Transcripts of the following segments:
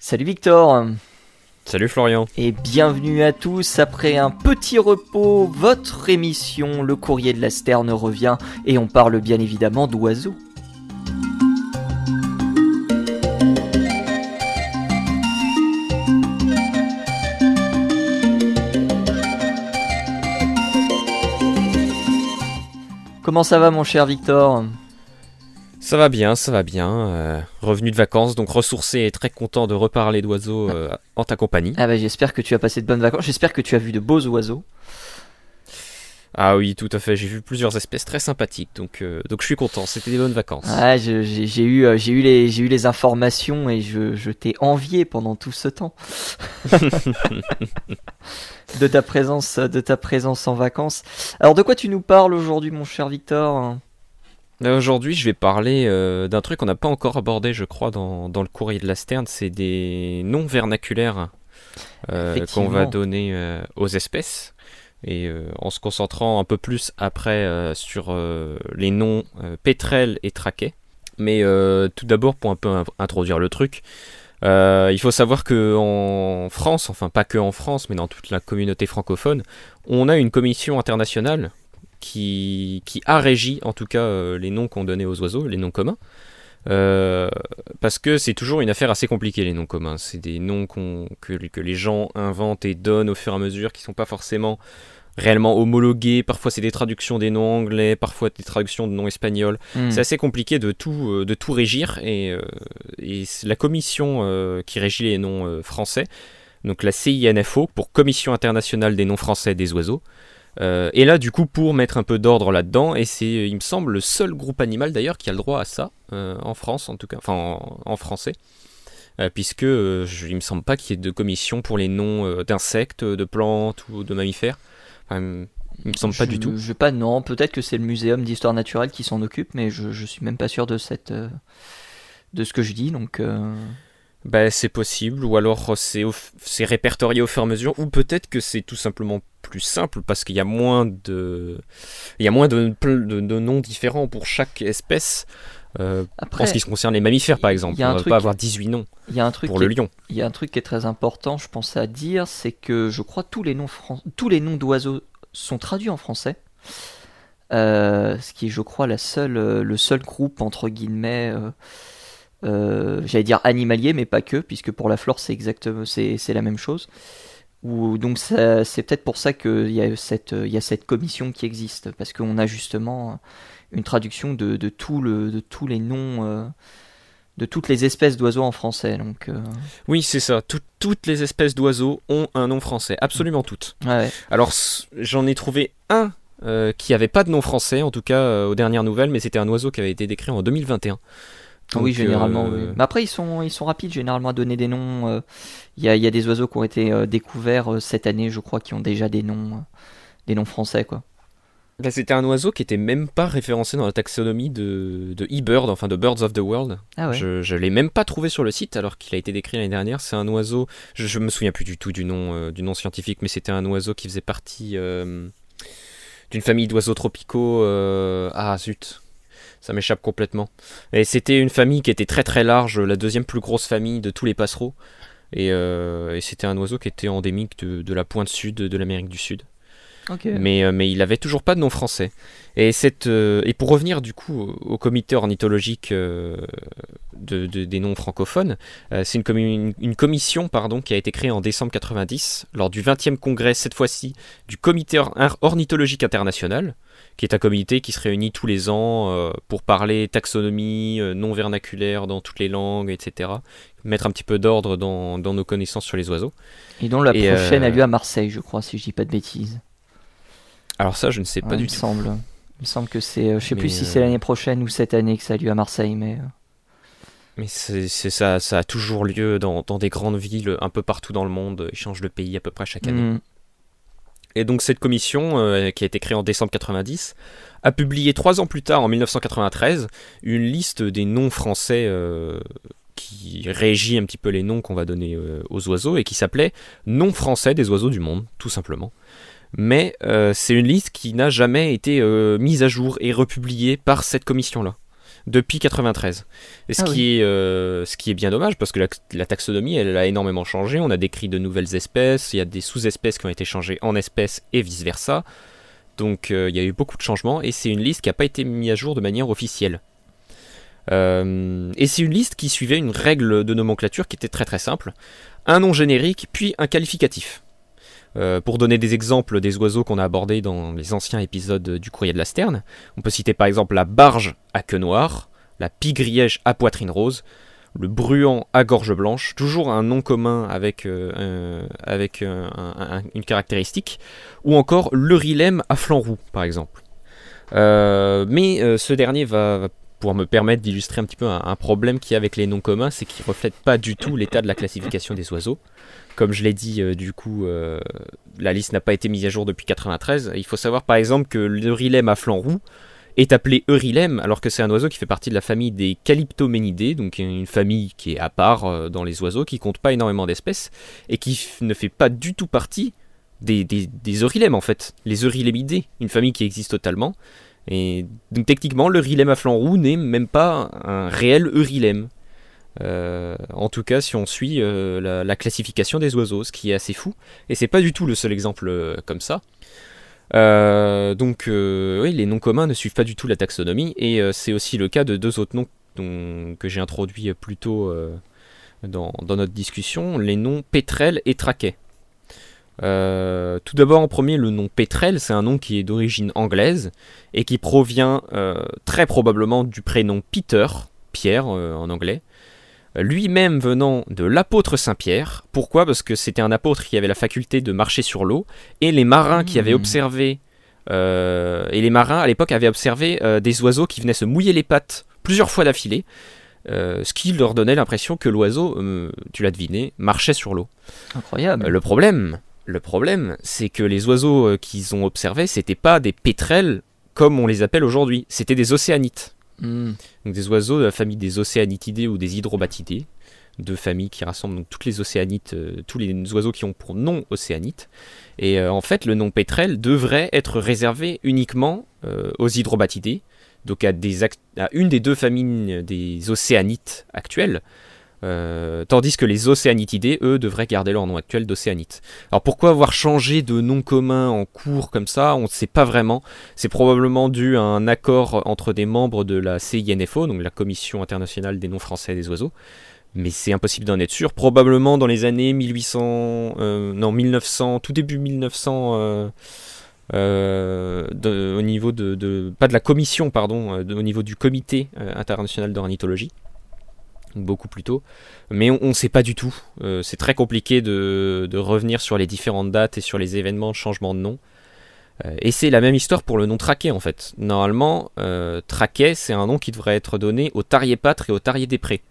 Salut Victor. Salut Florian. Et bienvenue à tous. Après un petit repos, votre émission Le courrier de la Sterne revient et on parle bien évidemment d'oiseaux. Comment ça va mon cher Victor? Ça va bien, ça va bien. euh, revenu de vacances, donc ressourcé et très content de reparler d'oiseaux euh, en ta compagnie. Ah bah j'espère que tu as passé de bonnes vacances, j'espère que tu as vu de beaux oiseaux. Ah oui, tout à fait, j'ai vu plusieurs espèces très sympathiques, donc, euh, donc je suis content, c'était des bonnes vacances. Ah, j'ai eu, euh, j'ai eu les, j'ai eu les informations et je, je t'ai envié pendant tout ce temps de ta présence, de ta présence en vacances. Alors, de quoi tu nous parles aujourd'hui, mon cher Victor? Aujourd'hui, je vais parler euh, d'un truc qu'on n'a pas encore abordé, je crois, dans, dans le courrier de la Sterne, c'est des noms vernaculaires euh, qu'on va donner euh, aux espèces. Et euh, en se concentrant un peu plus après euh, sur euh, les noms euh, pétrels et traquets. Mais euh, tout d'abord, pour un peu in- introduire le truc, euh, il faut savoir que en France, enfin pas que en France, mais dans toute la communauté francophone, on a une commission internationale qui, qui a régi en tout cas euh, les noms qu'on donnait aux oiseaux, les noms communs. Euh, parce que c'est toujours une affaire assez compliquée les noms communs. C'est des noms que, que les gens inventent et donnent au fur et à mesure qui sont pas forcément réellement homologués. Parfois c'est des traductions des noms anglais, parfois des traductions de noms espagnols. Hmm. C'est assez compliqué de tout, euh, de tout régir et, et la commission qui régit les noms français, donc la CINFO pour Commission internationale des noms français des oiseaux, euh, est là du coup pour mettre un peu d'ordre là-dedans et c'est, il me semble, le seul groupe animal d'ailleurs qui a le droit à ça euh, en France en tout cas, enfin en, en français. Euh, puisque je, il me semble pas qu'il y ait de commission pour les noms d'insectes, de plantes ou de mammifères. Enfin, il me semble pas Je- du tout. Je pas, non, peut-être que c'est le muséum d'histoire naturelle qui s'en occupe, mais je, je suis même pas sûr de cette, de ce que je dis, donc. Bah, c'est possible, ou alors c'est c'est répertorié au fur et à mesure, ou peut-être que c'est tout simplement plus simple parce qu'il y a moins de, il y a moins de, de, de noms différents pour chaque espèce. euh, Après, en ce qui se concerne les mammifères, par exemple, il y a on va truc- pas avoir 18 noms il y a un truc pour le lion. Il y a un truc qui est très important, je pense à dire, c'est que je crois tous les noms fran- tous les noms d'oiseaux sont traduits en français. Euh, ce qui est, je crois, la seule, euh, le seul groupe entre guillemets, euh, euh, j'allais dire animalier, mais pas que, puisque pour la flore c'est exactement, c'est, c'est la même chose. Ou donc c'est peut-être pour ça qu'il y a cette, y a cette commission qui existe, parce qu'on a justement une traduction de, de tout le, de tous les noms. euh, de toutes les espèces d'oiseaux en français, donc euh, Oui, c'est ça. Tout- toutes les espèces d'oiseaux ont un nom français, absolument toutes. ouais. Alors, j'en ai trouvé un euh, qui avait pas de nom français, en tout cas euh, aux dernières nouvelles, mais c'était un oiseau qui avait été décrit en 2021. Ah oui, généralement. euh, oui. Mais après, ils sont, ils sont rapides généralement à donner des noms. euh, Il y, a, il y a des oiseaux qui ont été euh, découverts cette année, je crois, qui ont déjà des noms, des noms français, quoi. Bah, c'était un oiseau qui était même pas référencé dans la taxonomie de, de eBird, enfin de Birds of the World. Ah ouais. Je, je l'ai même pas trouvé sur le site alors qu'il a été décrit l'année dernière. C'est un oiseau, je, je me souviens plus du tout du nom, euh, du nom scientifique, mais c'était un oiseau qui faisait partie euh, d'une famille d'oiseaux tropicaux. euh, ah zut, ça m'échappe complètement. Et c'était une famille qui était très très large, la deuxième plus grosse famille de tous les passereaux. Et, euh, c'était un oiseau qui était endémique de la pointe sud de l'Amérique du Sud. Mais, euh, mais il avait toujours pas de nom français. Et, cette, euh, et pour revenir du coup au, au comité ornithologique euh, de, de- des noms francophones, euh, c'est une, commu- une- une commission pardon, qui a été créée en décembre 90 lors du 20e congrès, cette fois-ci, du comité or- ornithologique international, qui est un comité qui se réunit tous les ans euh, pour parler taxonomie, euh, nom vernaculaire dans toutes les langues, etc. Mettre un petit peu d'ordre dans, dans nos connaissances sur les oiseaux. Et donc la et, prochaine a lieu à Marseille, je crois, si je dis pas de bêtises. Alors ça, je ne sais pas Ouais, il du me tout. semble. Il me semble que c'est, euh, je sais Mais, plus si euh, c'est l'année prochaine ou cette année que ça a lieu à Marseille, mais. euh, Mais c'est ça, ça a toujours lieu dans, dans des grandes villes un peu partout dans le monde. Ils changent de pays à peu près chaque année. hmm. Et donc cette commission, euh, qui a été créée en décembre 90, a publié trois ans plus tard, en 1993, une liste des noms français euh, qui régit un petit peu les noms qu'on va donner euh, aux oiseaux et qui s'appelait Noms français des oiseaux du monde, tout simplement. Mais euh, c'est une liste qui n'a jamais été euh, mise à jour et republiée par cette commission-là. depuis 93. Et ce, Ah qui est, euh, ce qui est bien dommage parce que la, la taxonomie elle a énormément changé. On a décrit de nouvelles espèces, il y a des sous-espèces qui ont été changées en espèces et vice-versa. Donc il y a eu beaucoup de changements et c'est une liste qui n'a pas été mise à jour de manière officielle. Et c'est une liste qui suivait une règle de nomenclature qui était très très simple. Un nom générique puis un qualificatif. Euh, pour donner des exemples des oiseaux qu'on a abordés dans les anciens épisodes du Courrier de la Sterne, on peut citer par exemple la barge à queue noire, la pigriège à poitrine rose, le bruant à gorge blanche, toujours un nom commun avec, euh, euh, un- un- une caractéristique, ou encore le rilem à flanc roux par exemple. Mais ce dernier va, pouvoir me permettre d'illustrer un petit peu un, problème qu'il y a avec les noms communs, c'est qu'ils ne reflètent pas du tout l'état de la classification des oiseaux. Comme je l'ai dit, euh, du coup, euh, la liste n'a pas été mise à jour depuis 93. Il faut savoir par exemple que l'Eurilem à flanc roux est appelé Eurilem alors que c'est un oiseau qui fait partie de la famille des Calyptoménidés, donc une famille qui est à part euh, dans les oiseaux, qui compte pas énormément d'espèces et qui ne fait pas du tout partie des, des, des Eurilem en fait, les Eurylemidés, une famille qui existe totalement. Et donc techniquement, l'Eurilem à flanc roux n'est même pas un réel Eurilem. Euh, en tout cas, si on suit euh, la, la classification des oiseaux, ce qui est assez fou. Et c'est pas du tout le seul exemple euh, comme ça. Donc, oui, les noms communs ne suivent pas du tout la taxonomie, et c'est aussi le cas de deux autres noms que j'ai introduits plus tôt dans notre discussion, les noms pétrel et traquet. Euh, tout d'abord, en premier, le nom pétrel, c'est un nom qui est d'origine anglaise et qui provient euh, très probablement du prénom Peter, Pierre euh, en anglais, lui-même venant de l'apôtre Saint-Pierre. Pourquoi? Parce que c'était un apôtre qui avait la faculté de marcher sur l'eau, et les marins qui avaient Hmm. observé, et les marins à l'époque avaient observé des oiseaux qui venaient se mouiller les pattes plusieurs fois d'affilée, euh, ce qui leur donnait l'impression que l'oiseau, euh, tu l'as deviné, marchait sur l'eau. Incroyable. Euh, le problème, le problème, c'est que les oiseaux euh, qu'ils ont observés, c'était pas des pétrels comme on les appelle aujourd'hui, c'était des océanites. Hmm. Donc des oiseaux de la famille des océanitidés ou des hydrobatidés, deux familles qui rassemblent donc toutes les océanites, euh, tous les oiseaux qui ont pour nom océanite. Et euh, en fait, le nom pétrel devrait être réservé uniquement euh, aux hydrobatidés, donc à, des ac- à une des deux familles des océanites actuelles. Euh, tandis que les océanitidés, eux, devraient garder leur nom actuel d'océanite. Alors pourquoi avoir changé de nom commun en cours comme ça On ne sait pas vraiment. C'est probablement dû à un accord entre des membres de la CINFO, donc la Commission internationale des noms français des oiseaux. Mais c'est impossible d'en être sûr. Probablement dans les années 1800, euh, non 1900, tout début 1900, euh, au niveau de, pas de la commission, pardon, au niveau du Comité international d'ornithologie, beaucoup plus tôt. Mais on ne sait pas du tout. Euh, c'est très compliqué de, de revenir sur les différentes dates et sur les événements de changement de nom. Euh, et c'est la même histoire pour le nom traquet en fait. Normalement, euh, traquet c'est un nom qui devrait être donné au tarier-pâtre et au tarier des prés,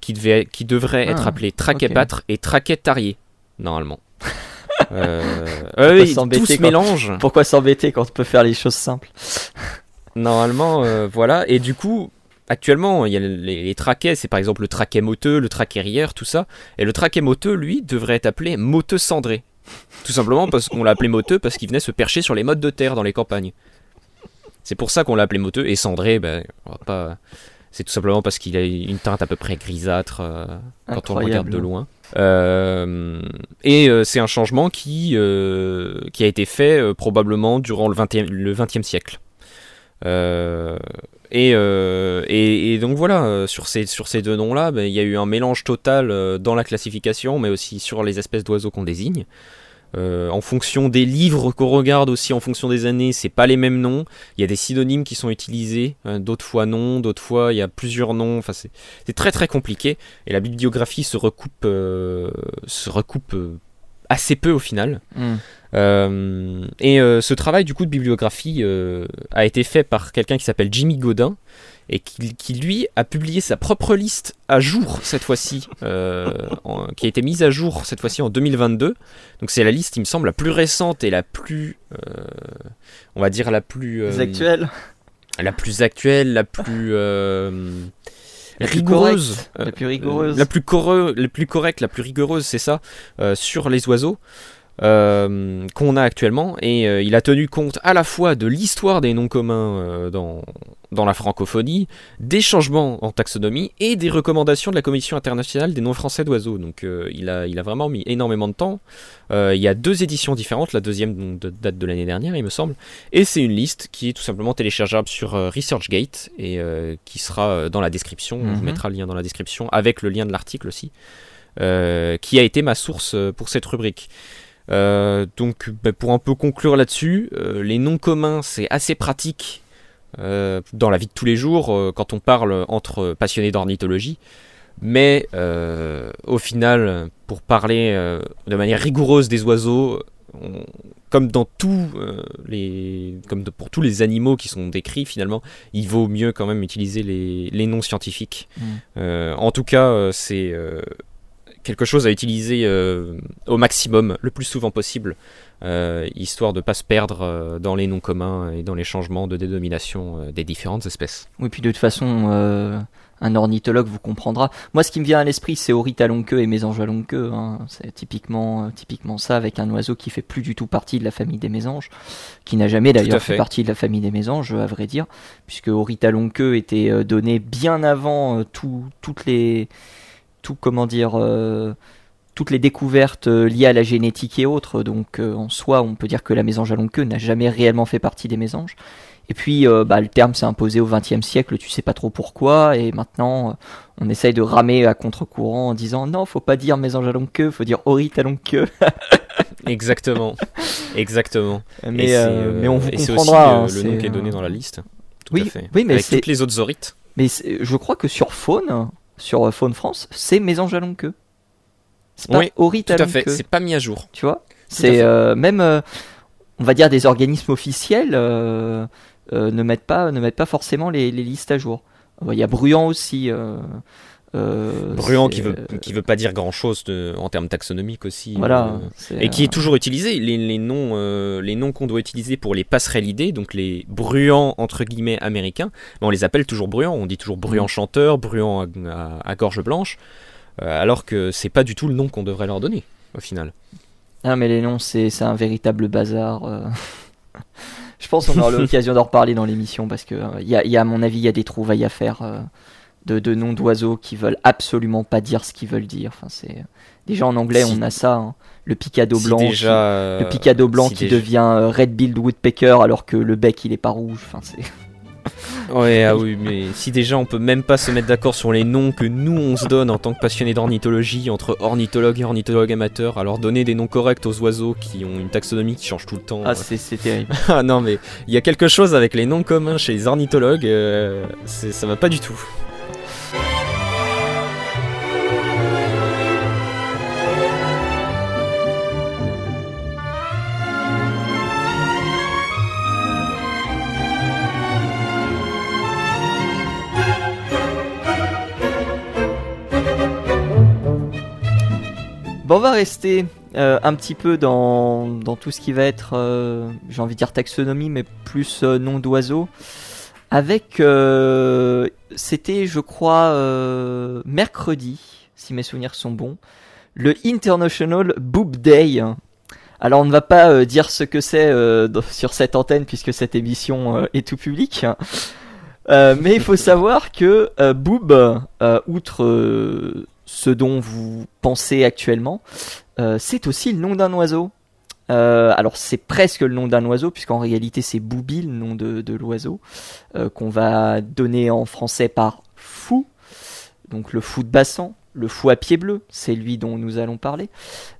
qui, devait, qui devrait être Ah, appelé traquet-pâtre et traquet-tarier, normalement. euh, euh, oui, tout se mélange. Pourquoi s'embêter quand on peut faire les choses simples? Normalement, euh, voilà. Et du coup, actuellement, il y a les, les traquets, c'est par exemple le traquet moteux, le traquet rieur, tout ça. Et le traquet moteux, lui, devrait être appelé moteux cendré. Tout simplement parce qu'on l'a appelé moteux parce qu'il venait se percher sur les mottes de terre dans les campagnes. C'est pour ça qu'on l'a appelé moteux. Et cendré, ben, on va pas. C'est tout simplement parce qu'il a une teinte à peu près grisâtre euh, quand on le regarde de loin. Euh, et euh, c'est un changement qui, qui a été fait probablement durant le 20e, le 20e siècle. Euh, et, donc voilà, euh, sur ces, deux noms-là, ben, il y a eu un mélange total euh, dans la classification, mais aussi sur les espèces d'oiseaux qu'on désigne. En fonction des livres qu'on regarde aussi, en fonction des années, c'est pas les mêmes noms. Il y a des synonymes qui sont utilisés, euh, d'autres fois non, d'autres fois il y a plusieurs noms. Enfin, c'est très très compliqué. Et la bibliographie se recoupe, se recoupe assez peu au final. Hmm. Euh, et euh, ce travail du coup de bibliographie euh, a été fait par quelqu'un qui s'appelle Jimmy Godin et qui, qui, lui a publié sa propre liste à jour cette fois-ci, en- qui a été mise à jour cette fois-ci en 2022. Donc c'est la liste, il me semble, la plus récente et la plus, on va dire la plus euh, actuels la plus actuelle, la plus euh, La plus rigoureuse, correcte, euh, la plus rigoureuse. la plus correu- la plus correcte, la plus rigoureuse, c'est ça, euh, sur les oiseaux. Euh, qu'on a actuellement et euh, il a tenu compte à la fois de l'histoire des noms communs euh, dans, dans la francophonie, des changements en taxonomie et des recommandations de la Commission internationale des noms français d'oiseaux. Donc il, a, il a vraiment mis énormément de temps. il y a deux éditions différentes, la deuxième date de l'année dernière il me semble, et c'est une liste qui est tout simplement téléchargeable sur ResearchGate et qui sera dans la description, on vous mhm. mettra le lien dans la description avec le lien de l'article aussi. qui a été ma source pour cette rubrique. Euh, donc bah, pour un peu conclure là-dessus, euh, les noms communs c'est assez pratique euh, dans la vie de tous les jours quand on parle entre passionnés d'ornithologie. Mais au final, pour parler de manière rigoureuse des oiseaux, comme dans tous les, comme pour tous les animaux qui sont décrits finalement, il vaut mieux quand même utiliser les, noms scientifiques. Mmh. en tout cas, c'est quelque chose à utiliser euh, au maximum, le plus souvent possible, euh, histoire de ne pas se perdre euh, dans les noms communs et dans les changements de dénomination des différentes espèces. Oui, puis de toute façon, un ornithologue vous comprendra. Moi, ce qui me vient à l'esprit, c'est à queue et mésange à. Hein. C'est typiquement, typiquement ça, avec un oiseau qui fait plus du tout partie de la famille des mésanges, qui n'a jamais d'ailleurs fait. partie de la famille des mésanges, à vrai dire, puisque à queue était donné bien avant toutes les comment dire, euh, toutes les découvertes euh, liées à la génétique et autres. Donc euh, en soi, on peut dire que la mésange à longue queue n'a jamais réellement fait partie des mésanges. Et puis bah, le terme s'est imposé au XXe siècle, tu sais pas trop pourquoi, et maintenant on essaye de ramer à contre-courant en disant non, faut pas dire mésange à longue queue, faut dire orite à longue queue. Exactement, exactement. Mais, mais on vous comprendra. Aussi, le nom qui est donné dans la liste. Tout oui, à fait. oui, mais Avec toutes les autres orites. Mais je crois que sur Faune, sur Faune France, c'est Mésange à longue queue. C'est pas oui, tout à fait. C'est pas mis à jour. Tu vois C'est euh, même, euh, on va dire, des organismes officiels euh, ne mettent pas, ne mettent pas forcément les, listes à jour. Il y a Bruyant aussi. Bruyant qui veut qui veut pas dire grand chose en termes taxonomiques aussi. Voilà. et qui est toujours utilisé. Les, noms les noms qu'on doit utiliser pour les passerelles idées, donc les bruyants entre guillemets américains, on les appelle toujours bruyants. On dit toujours bruyant mm. chanteur, bruyant à gorge blanche. Euh, alors que c'est pas du tout le nom qu'on devrait leur donner au final. Ah mais les noms c'est un véritable bazar. Euh. Je pense qu'on aura l'occasion d'en reparler dans l'émission parce que il euh, y, a, à mon avis il y a des trouvailles à faire de, noms d'oiseaux qui veulent absolument pas dire ce qu'ils veulent dire. Enfin c'est déjà en anglais on a ça. Hein. Le picado blanc, le picado blanc qui devient red-billed woodpecker alors que le bec il est pas rouge. Enfin c'est Ouais, ah oui, mais si déjà on peut même pas se mettre d'accord sur les noms que nous on se donne en tant que passionnés d'ornithologie entre ornithologues et ornithologues amateurs, alors donner des noms corrects aux oiseaux qui ont une taxonomie qui change tout le temps. Ah, c'est terrible. ah non, mais il y a quelque chose avec les noms communs chez les ornithologues, euh, ça va pas du tout. Bon, on va rester euh, un petit peu dans, tout ce qui va être, euh, j'ai envie de dire taxonomie, mais plus euh, nom d'oiseau. Avec, c'était, je crois, mercredi, si mes souvenirs sont bons, le International Boob Day. Alors on ne va pas dire ce que c'est sur cette antenne puisque cette émission est tout public. mais il faut savoir que Boob, outre ce dont vous pensez actuellement, euh, c'est aussi le nom d'un oiseau. Euh, alors c'est presque le nom d'un oiseau, puisqu'en réalité c'est Boubi, le nom de, l'oiseau, euh, qu'on va donner en français par fou, donc le fou de bassan, le fou à pied bleu, c'est lui dont nous allons parler.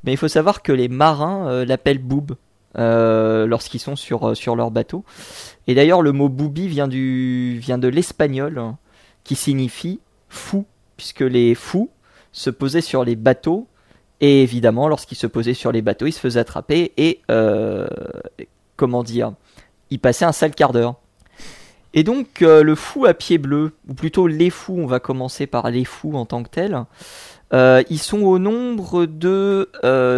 Mais il faut savoir que les marins l'appellent Boob lorsqu'ils sont sur, sur leur bateau. Et d'ailleurs le mot Boubi vient, du, vient de l'espagnol, qui signifie fou, puisque les fous se posait sur les bateaux. Et évidemment, lorsqu'il se posait sur les bateaux, il se faisait attraper et, euh, comment dire, il passait un sale quart d'heure. Et donc, euh, le fou à pied bleu, ou plutôt les fous, on va commencer par les fous en tant que tels, euh, ils sont au nombre de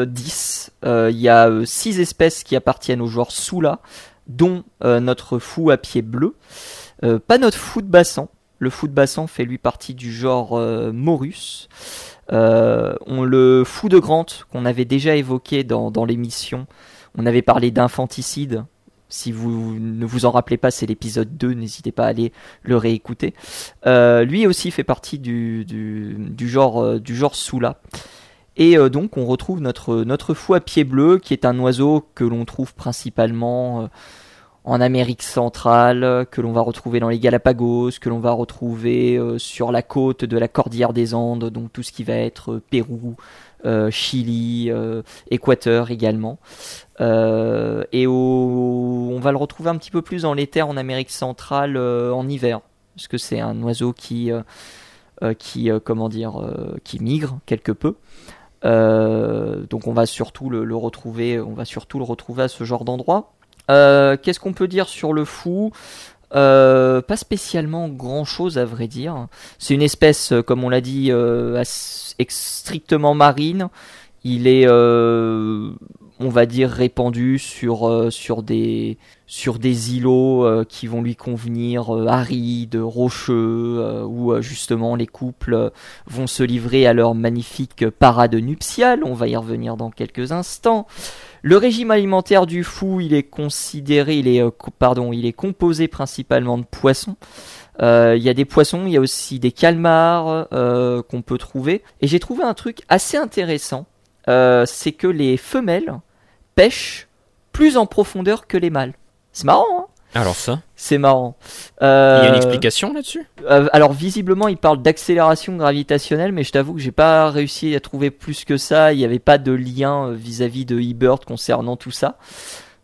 10. Il y a 6 espèces qui appartiennent au genre Soula, dont notre fou à pied bleu. pas notre fou de bassan. Le fou de bassan fait lui partie du genre Morus. On le fou de Grant qu'on avait déjà évoqué dans, l'émission. On avait parlé d'infanticide si vous ne vous en rappelez pas, c'est l'épisode 2, n'hésitez pas à aller le réécouter. Euh, lui aussi fait partie du, genre, euh, du genre Soula. Et euh, donc on retrouve notre, notre fou à pied bleu, qui est un oiseau que l'on trouve principalement en Amérique centrale, que l'on va retrouver dans les Galapagos, que l'on va retrouver sur la côte de la Cordillère des Andes, donc tout ce qui va être Pérou, euh, Chili, euh, Équateur également. Euh, et on va le retrouver un petit peu plus dans les terres en Amérique centrale en hiver, parce que c'est un oiseau qui, qui comment dire, qui migre quelque peu. donc on va surtout le, retrouver, on va surtout le retrouver à ce genre d'endroit. Qu'est-ce qu'on peut dire sur le fou? Pas spécialement grand chose à vrai dire. C'est une espèce, comme on l'a dit, assez strictement marine. Il est, euh, on va dire, répandu sur, euh, sur, des, sur des îlots euh, qui vont lui convenir, arides, rocheux, où justement les couples vont se livrer à leur magnifique parade nuptiale. On va y revenir dans quelques instants. Le régime alimentaire du fou, il est considéré, il est, pardon, il est composé principalement de poissons. Euh, il y a des poissons, il y a aussi des calmars euh, qu'on peut trouver. Et j'ai trouvé un truc assez intéressant, euh, c'est que les femelles pêchent plus en profondeur que les mâles. C'est marrant, hein? Alors ça C'est marrant. Il y a une explication là-dessus Alors visiblement, il parle d'accélération gravitationnelle, mais je t'avoue que j'ai pas réussi à trouver plus que ça. Il n'y avait pas de lien vis-à-vis de eBird concernant tout ça.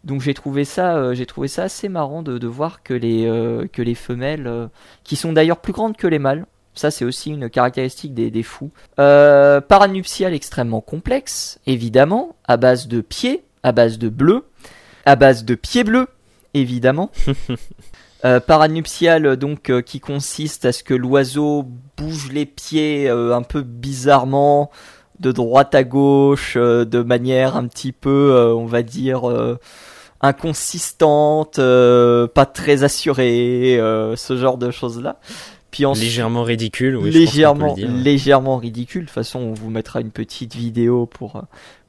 Donc j'ai trouvé ça, euh, j'ai trouvé ça assez marrant de, voir que les euh, que les femelles, euh, qui sont d'ailleurs plus grandes que les mâles, ça c'est aussi une caractéristique des, des fous. paranuptial extrêmement complexe, évidemment, à base de pieds, à base de bleu, à base de pieds bleus, évidemment. paranuptial donc qui consiste à ce que l'oiseau bouge les pieds un peu bizarrement de droite à gauche, de manière un petit peu, on va dire inconsistante, euh, pas très assurée, euh, ce genre de choses-là. Puis ensuite, légèrement ridicule, oui, légèrement, légèrement ridicule. De toute façon, on vous mettra une petite vidéo pour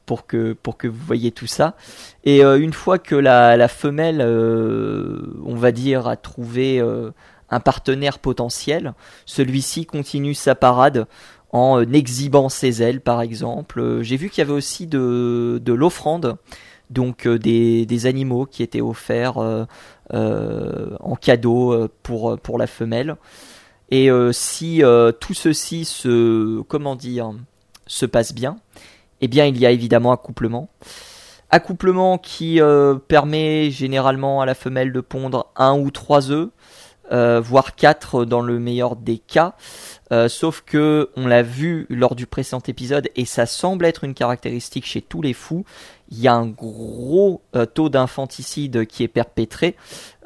pour que pour que vous voyez tout ça. Et euh, une fois que la, la femelle, on va dire, a trouvé un partenaire potentiel, celui-ci continue sa parade en exhibant ses ailes, par exemple. J'ai vu qu'il y avait aussi de de l'offrande donc euh, des, animaux qui étaient offerts euh, euh, en cadeau pour, pour la femelle. Et si tout ceci se, comment dire, se passe bien, eh bien il y a évidemment accouplement. Accouplement qui permet généralement à la femelle de pondre un ou trois œufs, voire quatre dans le meilleur des cas. sauf que on l'a vu lors du précédent épisode et ça semble être une caractéristique chez tous les fous, il y a un gros euh, taux d'infanticide qui est perpétré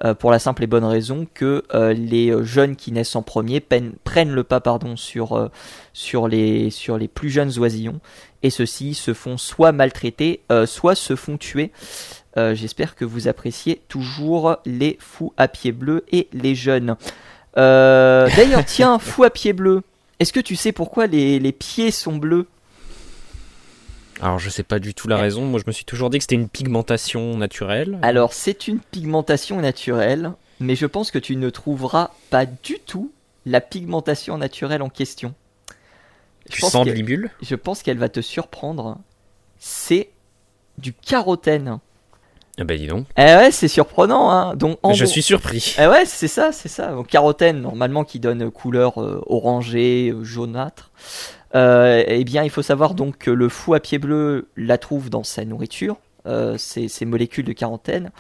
euh, pour la simple et bonne raison que euh, les jeunes qui naissent en premier prennent le pas pardon sur les plus jeunes oisillons et ceux-ci se font soit maltraités soit se font tuer. J'espère que vous appréciez toujours les fous à pied bleu et les jeunes. D'ailleurs tiens fou à pied bleu. Est-ce que tu sais pourquoi les, les pieds sont bleus? Alors je sais pas du tout la raison, moi je me suis toujours dit que c'était une pigmentation naturelle. Alors c'est une pigmentation naturelle, mais je pense que tu ne trouveras pas du tout la pigmentation naturelle en question. Je sens de libule Je pense qu'elle va te surprendre. C'est du carotène. Ah bah dis donc. Eh ouais, c'est surprenant. Hein. Donc, je suis surpris. Eh ouais, c'est ça, c'est ça. Donc, carotène, normalement, qui donne couleur euh, orangée, euh, jaunâtre. Euh, eh bien, il faut savoir donc que le fou à pied bleu la trouve dans sa nourriture, euh, ces, molécules de quarantaine.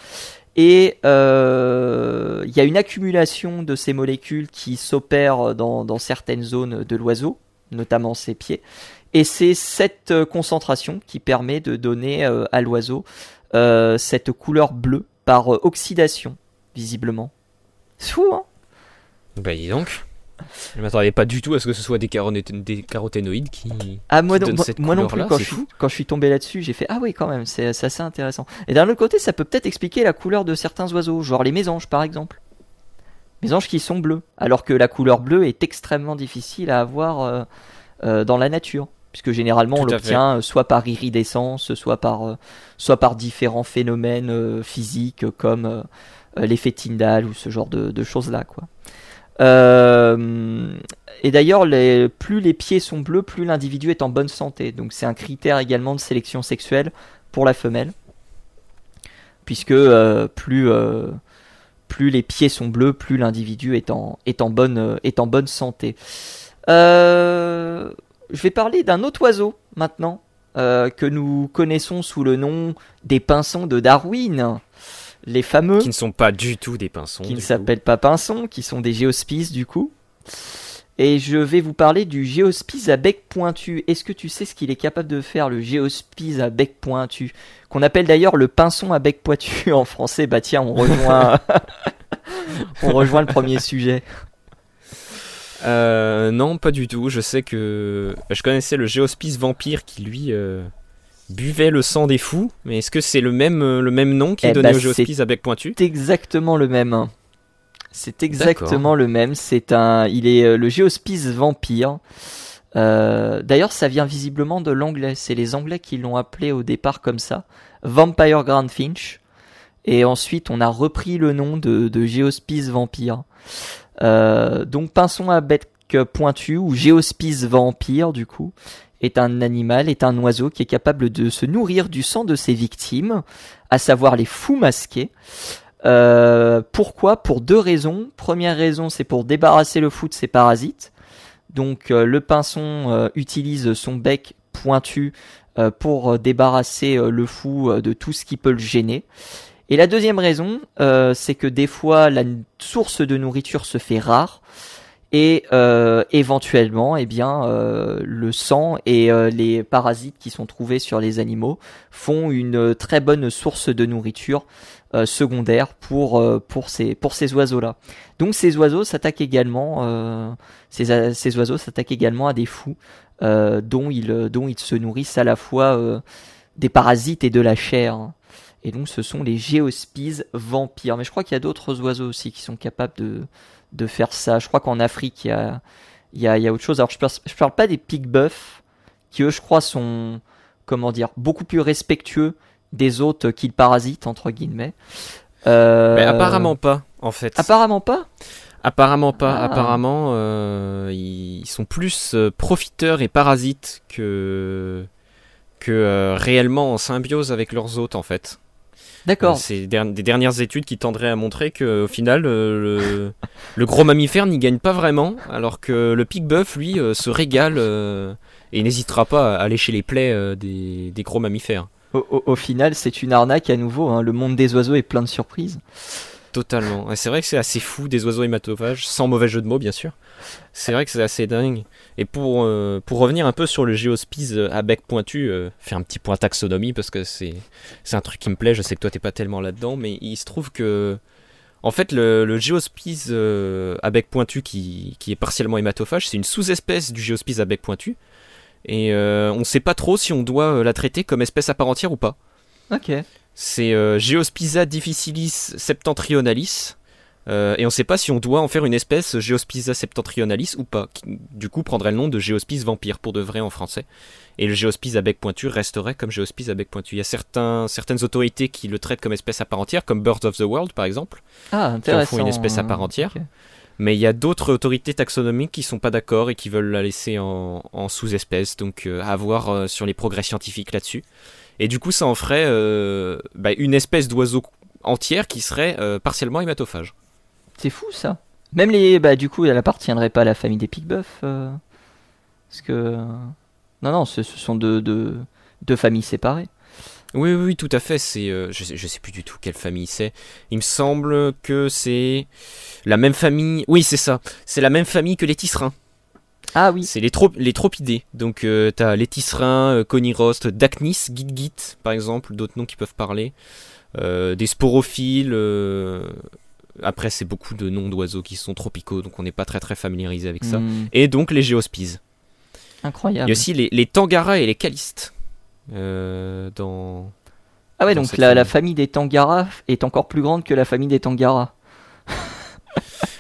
Et euh, il y a une accumulation de ces molécules qui s'opèrent dans, certaines zones de l'oiseau, notamment ses pieds. Et c'est cette concentration qui permet de donner à l'oiseau cette couleur bleue par oxydation, visiblement. C'est fou, hein? Bah dis donc. Je m'attendais pas du tout à ce que ce soit des, des caroténoïdes qui. Ah, moi, moi, non plus, quand je, quand je, suis tombé là-dessus, j'ai fait Ah oui, quand même, c'est assez intéressant. Et d'un autre côté, ça peut peut-être expliquer la couleur de certains oiseaux, genre les mésanges par exemple. Mésanges qui sont bleus, alors que la couleur bleue est extrêmement difficile à avoir euh, euh, dans la nature. puisque généralement on Tout l'obtient euh, soit par iridescence, soit par, euh, soit par différents phénomènes euh, physiques comme l'effet Tyndall ou ce genre de, de choses-là. Quoi. Euh, et d'ailleurs, les, plus les pieds sont bleus, plus l'individu est en bonne santé. Donc c'est un critère également de sélection sexuelle pour la femelle, puisque euh, plus, euh, plus les pieds sont bleus, plus l'individu est en, est, en bonne, euh, est en bonne santé. Euh, je vais parler d'un autre oiseau maintenant, euh, que nous connaissons sous le nom des pinsons de Darwin. Les fameux Qui ne sont pas du tout des pinsons. qui ne s'appellent pas pinsons, qui sont des géospices du coup. Et je vais vous parler du géospice à bec pointu. Est-ce que tu sais ce qu'il est capable de faire, le géospice à bec pointu? Qu'on appelle d'ailleurs le pinson à bec pointu en français. Bah tiens, on rejoint, on rejoint le premier sujet. Euh, non, pas du tout. Je sais que je connaissais le Géospice vampire qui lui euh, buvait le sang des fous. Mais est-ce que c'est le même euh, le même nom qui est Eh donné bah, au Géospice à bec pointu? C'est exactement le même. C'est exactement le même. C'est un, il est euh, le géospice vampire. Euh, D'ailleurs, ça vient visiblement de l'anglais. C'est les Anglais qui l'ont appelé au départ comme ça, Vampire Grand Finch. Et ensuite, on a repris le nom de, de géospice vampire. Euh, donc, pinson à bec pointu ou géospice vampire, du coup, est un animal, est un oiseau qui est capable de se nourrir du sang de ses victimes, à savoir les fous masqués. Euh, pourquoi? Pour deux raisons. Première raison, c'est pour débarrasser le fou de ses parasites. Donc euh, le pinson euh, utilise son bec pointu pour débarrasser le fou de tout ce qui peut le gêner. Et la deuxième raison, c'est que des fois la source de nourriture se fait rare et éventuellement, eh bien, le sang et les parasites qui sont trouvés sur les animaux font une très bonne source de nourriture euh, secondaire pour euh, pour ces pour ces oiseaux-là. Donc ces oiseaux s'attaquent également euh, ces ces oiseaux s'attaquent également à des fous dont ils dont ils se nourrissent à la fois des parasites et de la chair. Et donc ce sont les géospies vampires. Mais je crois qu'il y a d'autres oiseaux aussi qui sont capables de de faire ça. Je crois qu'en Afrique il y a il y a, y a autre chose. Alors je parle, je parle pas des pig-buffs qui eux je crois sont comment dire beaucoup plus respectueux des hôtes qu'ils parasitent entre guillemets. Euh, Mais apparemment pas, en fait. Apparemment pas. Apparemment pas. Ah. Apparemment, euh, ils sont plus euh, profiteurs et parasites que que euh, réellement en symbiose avec leurs hôtes, en fait. D'accord. Euh, C'est der- des dernières études qui tendraient à montrer que au final, euh, le, le gros mammifère n'y gagne pas vraiment, alors que le pig-buff, lui, euh, se régale euh, et n'hésitera pas à lécher les plaies euh, des, des gros mammifères. Au, final, c'est une arnaque à nouveau. hein. Le monde des oiseaux est plein de surprises. Totalement. C'est vrai que c'est assez fou des oiseaux hématophages, sans mauvais jeu de mots bien sûr. C'est vrai que c'est assez dingue. Et pour, euh, pour revenir un peu sur le géospice euh, à bec pointu, euh, faire un petit point taxonomie parce que c'est c'est un truc qui me plaît. Je sais que toi t'es pas tellement là-dedans, mais il se trouve que en fait le, le géospice à bec pointu qui, qui est partiellement hématophage, c'est une sous-espèce du géospice à bec pointu. Et euh, on sait pas trop si on doit euh, la traiter comme espèce à part entière ou pas. Ok. C'est euh, Geospiza difficilis septentrionalis. Euh, et on ne sait pas si on doit en faire une espèce Geospiza septentrionalis ou pas. Qui, du coup, prendrait le nom de Geospice vampire pour de vrai en français. Et le Geospice à bec pointu resterait comme Geospice à bec pointu. Il y a certains, certaines autorités qui le traitent comme espèce à part entière, comme Birds of the World par exemple. Ah, Qui en font une espèce à part entière. Mais il y a d'autres autorités taxonomiques qui sont pas d'accord et qui veulent la laisser en, sous-espèce. Donc euh, à voir euh, sur les progrès scientifiques là-dessus. Et du coup, ça en ferait euh, bah, une espèce d'oiseau entière qui serait partiellement hématophage. C'est fou ça. Même les, bah du coup, elle appartiendrait pas à la famille des pigbuffs. Parce que non, non, ce, sont deux familles séparées. Oui, oui, oui, tout à fait. C'est, euh, je, sais, je sais plus du tout quelle famille c'est. Il me semble que c'est la même famille. Oui, c'est ça. C'est la même famille que les tisserins. Ah oui. C'est les, trop- les tropidés. Donc euh, t'as les tisserins, euh, conirost, dacnys, git par exemple, d'autres noms qui peuvent parler. Euh, des sporophiles. Après, c'est beaucoup de noms d'oiseaux qui sont tropicaux, donc on n'est pas très très familiarisé avec ça. Hmm, Et donc les géospies. Il incroyable. y a aussi les, les tangaras et les calistes. Euh, dans... ah ouais, dans donc la, la famille. des Tangara est encore plus grande que la famille des Tangara.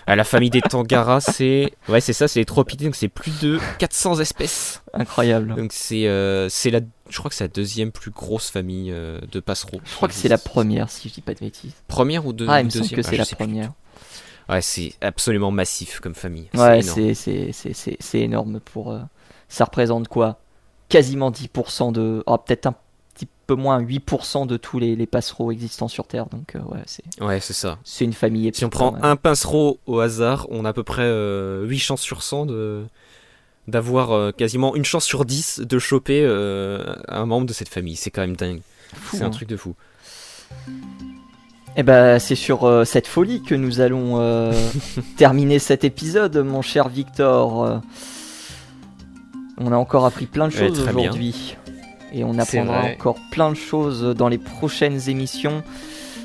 Ah, la famille des Tangara, c'est. Ouais, c'est ça, c'est les Tropidies, donc c'est plus de 400 espèces. Incroyable. Donc c'est euh, c'est la. Je crois que c'est la deuxième plus grosse famille euh, de passereaux. Je crois que c'est la première, si je dis pas de bêtises. Première ou, deux, Ah, ou il me semble deuxième que Ah, c'est je la première. Ouais, c'est absolument massif comme famille. Ouais, énorme. c'est c'est- c'est- c'est- c'est énorme pour. euh, ça représente quoi? Quasiment 10% de. Oh, peut-être un petit peu moins, 8% de tous les, les passereaux existants sur Terre. Donc, euh, ouais, c'est Ouais, c'est ça. c'est une famille. Si on épique, prend un pincereau au hasard, on a à peu près euh, 8 chances sur 100 de d'avoir euh, quasiment une chance sur 10 de choper euh, un membre de cette famille. C'est quand même dingue. C'est un hein. truc de fou. Eh ben, c'est sur euh, cette folie que nous allons euh, terminer cet épisode, mon cher Victor. Euh, on a encore appris plein de choses aujourd'hui. Et on apprendra encore plein de choses dans les prochaines émissions.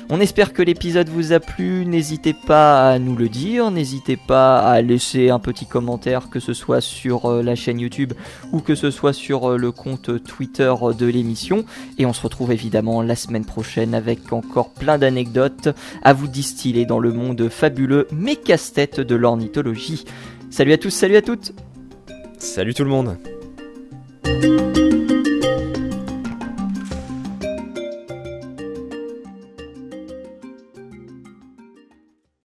On espère que l'épisode vous a plu. N'hésitez pas à nous le dire. N'hésitez pas à laisser un petit commentaire, que ce soit sur euh, la chaîne YouTube ou que ce soit sur euh, le compte Twitter de l'émission. Et on se retrouve évidemment la semaine prochaine avec encore plein d'anecdotes à vous distiller dans le monde fabuleux mais casse-tête de l'ornithologie. Salut à tous, salut à toutes Salut tout le monde